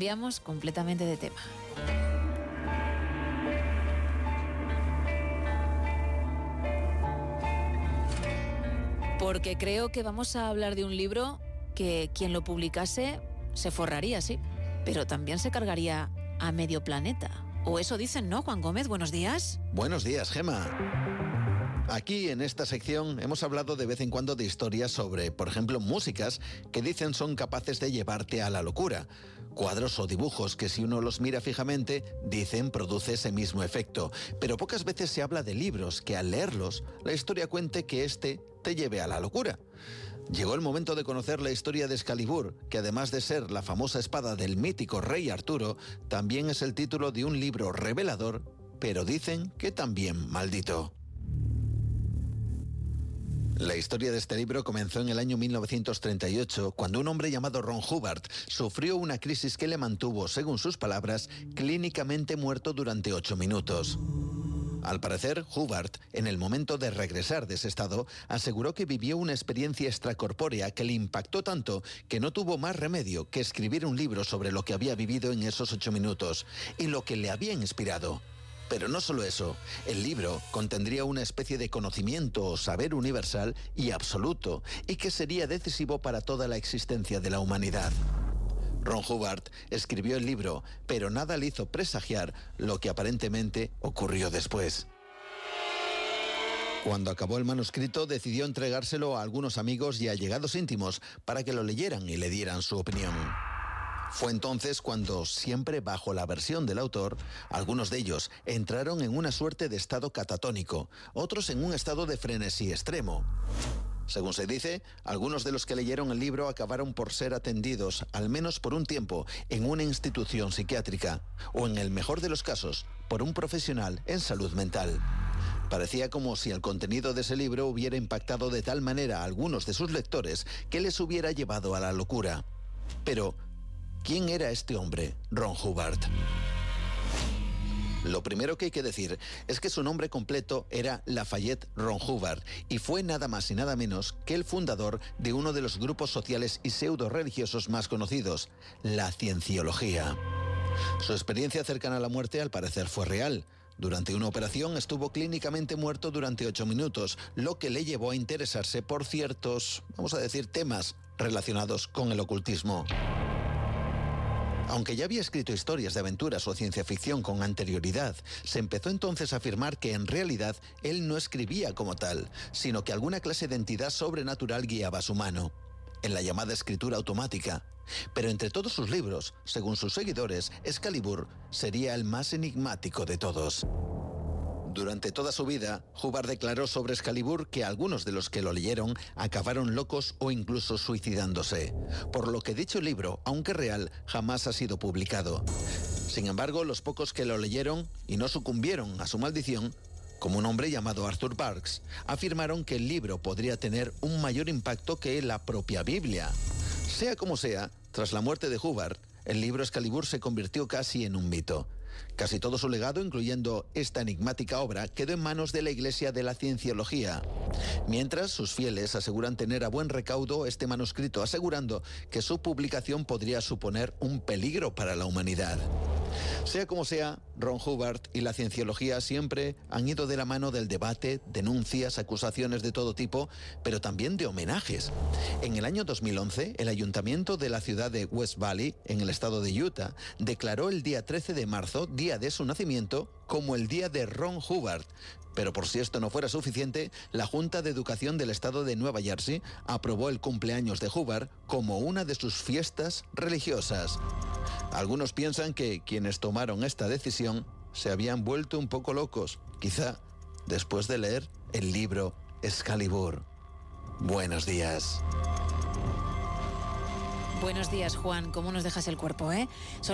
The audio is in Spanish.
cambiamos completamente de tema. Porque creo que vamos a hablar de un libro que quien lo publicase se forraría, sí, pero también se cargaría a medio planeta. O eso dicen, ¿no, Juan Gómez? Buenos días. Buenos días, Gema. Aquí en esta sección hemos hablado de vez en cuando de historias sobre, por ejemplo, músicas que dicen son capaces de llevarte a la locura. Cuadros o dibujos que si uno los mira fijamente, dicen produce ese mismo efecto. Pero pocas veces se habla de libros que al leerlos, la historia cuente que éste te lleve a la locura. Llegó el momento de conocer la historia de Excalibur, que además de ser la famosa espada del mítico rey Arturo, también es el título de un libro revelador, pero dicen que también maldito. La historia de este libro comenzó en el año 1938, cuando un hombre llamado Ron Hubbard sufrió una crisis que le mantuvo, según sus palabras, clínicamente muerto durante ocho minutos. Al parecer, Hubbard, en el momento de regresar de ese estado, aseguró que vivió una experiencia extracorpórea que le impactó tanto que no tuvo más remedio que escribir un libro sobre lo que había vivido en esos ocho minutos y lo que le había inspirado. Pero no solo eso, el libro contendría una especie de conocimiento o saber universal y absoluto, y que sería decisivo para toda la existencia de la humanidad. Ron Hubbard escribió el libro, pero nada le hizo presagiar lo que aparentemente ocurrió después. Cuando acabó el manuscrito, decidió entregárselo a algunos amigos y allegados íntimos para que lo leyeran y le dieran su opinión. Fue entonces cuando, siempre bajo la versión del autor, algunos de ellos entraron en una suerte de estado catatónico, otros en un estado de frenesí extremo. Según se dice, algunos de los que leyeron el libro acabaron por ser atendidos, al menos por un tiempo, en una institución psiquiátrica, o en el mejor de los casos, por un profesional en salud mental. Parecía como si el contenido de ese libro hubiera impactado de tal manera a algunos de sus lectores que les hubiera llevado a la locura. Pero, ¿quién era este hombre, Ron Hubbard? Lo primero que hay que decir es que su nombre completo era Lafayette Ron Hubbard y fue nada más y nada menos que el fundador de uno de los grupos sociales y pseudo religiosos más conocidos, la cienciología. Su experiencia cercana a la muerte al parecer fue real. Durante una operación estuvo clínicamente muerto durante ocho minutos, lo que le llevó a interesarse por ciertos, vamos a decir, temas relacionados con el ocultismo. Aunque ya había escrito historias de aventuras o ciencia ficción con anterioridad, se empezó entonces a afirmar que en realidad él no escribía como tal, sino que alguna clase de entidad sobrenatural guiaba su mano, en la llamada escritura automática. Pero entre todos sus libros, según sus seguidores, Excalibur sería el más enigmático de todos. Durante toda su vida, Hubbard declaró sobre Excalibur que algunos de los que lo leyeron acabaron locos o incluso suicidándose, por lo que dicho libro, aunque real, jamás ha sido publicado. Sin embargo, los pocos que lo leyeron y no sucumbieron a su maldición, como un hombre llamado Arthur Parks, afirmaron que el libro podría tener un mayor impacto que la propia Biblia. Sea como sea, tras la muerte de Hubbard, el libro Excalibur se convirtió casi en un mito. Casi todo su legado, incluyendo esta enigmática obra, quedó en manos de la Iglesia de la Cienciología. Mientras, sus fieles aseguran tener a buen recaudo este manuscrito, asegurando que su publicación podría suponer un peligro para la humanidad. Sea como sea, Ron Hubbard y la cienciología siempre han ido de la mano del debate, denuncias, acusaciones de todo tipo, pero también de homenajes. En el año 2011, el ayuntamiento de la ciudad de West Valley, en el estado de Utah, declaró el día 13 de marzo, día de su nacimiento, como el día de Ron Hubbard. Pero por si esto no fuera suficiente, la Junta de Educación del Estado de Nueva Jersey aprobó el cumpleaños de Hubbard como una de sus fiestas religiosas. Algunos piensan que quienes tomaron esta decisión se habían vuelto un poco locos, quizá después de leer el libro Excalibur. Buenos días. Buenos días, Juan. ¿Cómo nos dejas el cuerpo, eh? Son